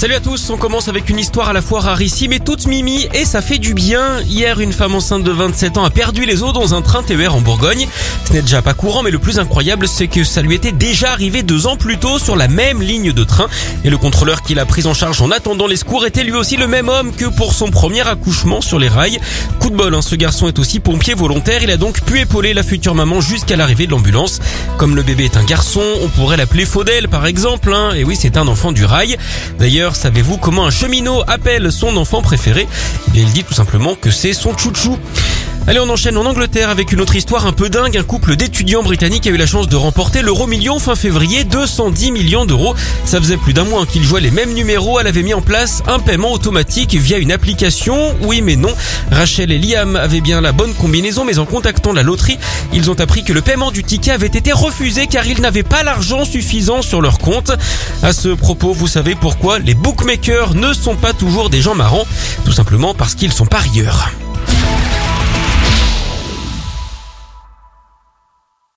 Salut à tous, on commence avec une histoire à la fois rarissime et toute mimi et ça fait du bien. Hier, une femme enceinte de 27 ans a perdu les os dans un train TER en Bourgogne. Ce n'est déjà pas courant mais le plus incroyable c'est que ça lui était déjà arrivé deux ans plus tôt sur la même ligne de train et le contrôleur qui l'a prise en charge en attendant les secours était lui aussi le même homme que pour son premier accouchement sur les rails. Coup de bol, hein, ce garçon est aussi pompier volontaire, il a donc pu épauler la future maman jusqu'à l'arrivée de l'ambulance. Comme le bébé est un garçon, on pourrait l'appeler Faudel par exemple, hein. et oui c'est un enfant du rail. D'ailleurs savez-vous comment un cheminot appelle son enfant préféré? Eh Il dit tout simplement que c'est son chouchou. Allez, on enchaîne en Angleterre avec une autre histoire un peu dingue. Un couple d'étudiants britanniques a eu la chance de remporter l'euro million fin février, 210 millions d'euros. Ça faisait plus d'un mois qu'ils jouaient les mêmes numéros. Elle avait mis en place un paiement automatique via une application. Oui, mais non. Rachel et Liam avaient bien la bonne combinaison, mais en contactant la loterie, ils ont appris que le paiement du ticket avait été refusé car ils n'avaient pas l'argent suffisant sur leur compte. À ce propos, vous savez pourquoi les bookmakers ne sont pas toujours des gens marrants? Tout simplement parce qu'ils sont parieurs.